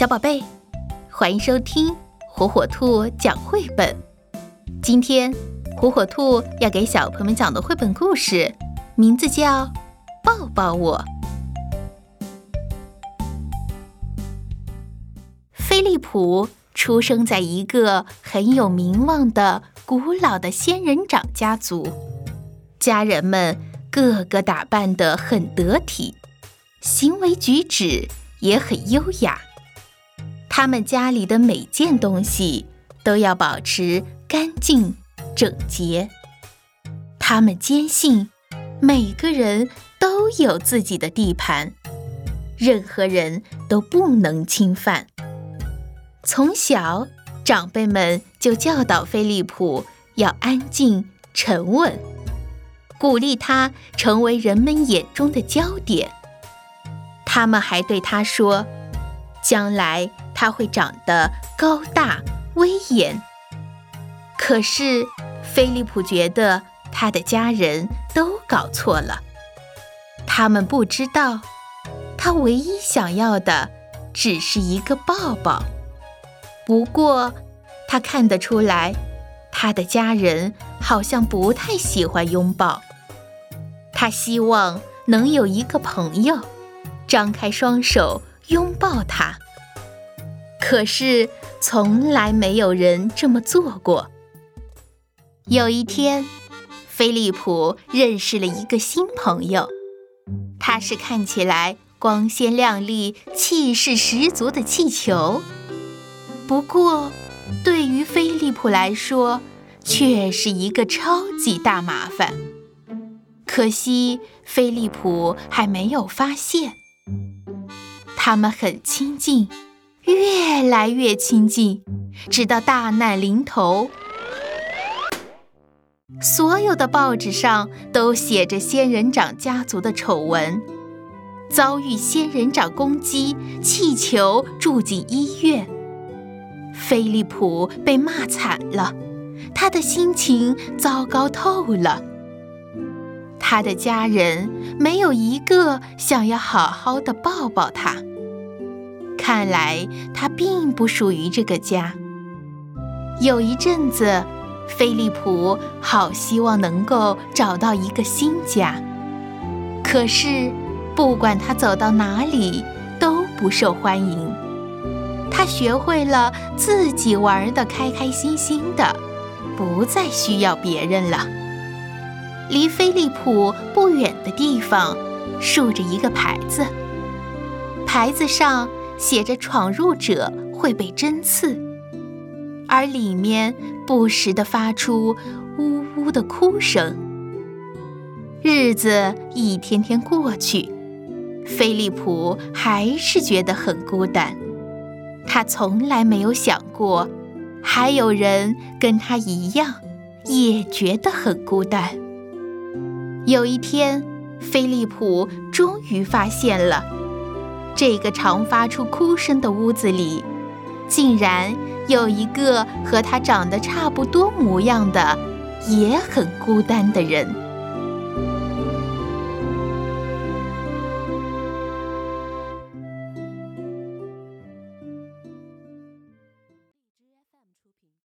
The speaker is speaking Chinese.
小宝贝，欢迎收听火火兔讲绘本。今天，火火兔要给小朋友们讲的绘本故事，名字叫《抱抱我》。菲利普出生在一个很有名望的古老的仙人掌家族，家人们个个打扮得很得体，行为举止也很优雅。他们家里的每件东西都要保持干净整洁。他们坚信，每个人都有自己的地盘，任何人都不能侵犯。从小，长辈们就教导菲利普要安静沉稳，鼓励他成为人们眼中的焦点。他们还对他说：“将来。”他会长得高大威严，可是菲利普觉得他的家人都搞错了，他们不知道，他唯一想要的只是一个抱抱。不过，他看得出来，他的家人好像不太喜欢拥抱。他希望能有一个朋友，张开双手拥抱他。可是，从来没有人这么做过。有一天，菲利普认识了一个新朋友，他是看起来光鲜亮丽、气势十足的气球。不过，对于菲利普来说，却是一个超级大麻烦。可惜，菲利普还没有发现，他们很亲近。越来越亲近，直到大难临头。所有的报纸上都写着仙人掌家族的丑闻：遭遇仙人掌攻击，气球住进医院。菲利普被骂惨了，他的心情糟糕透了。他的家人没有一个想要好好的抱抱他。看来他并不属于这个家。有一阵子，菲利普好希望能够找到一个新家，可是不管他走到哪里都不受欢迎。他学会了自己玩的开开心心的，不再需要别人了。离菲利普不远的地方，竖着一个牌子，牌子上。写着“闯入者会被针刺”，而里面不时地发出呜呜的哭声。日子一天天过去，菲利普还是觉得很孤单。他从来没有想过，还有人跟他一样，也觉得很孤单。有一天，菲利普终于发现了。这个常发出哭声的屋子里，竟然有一个和他长得差不多模样的、也很孤单的人。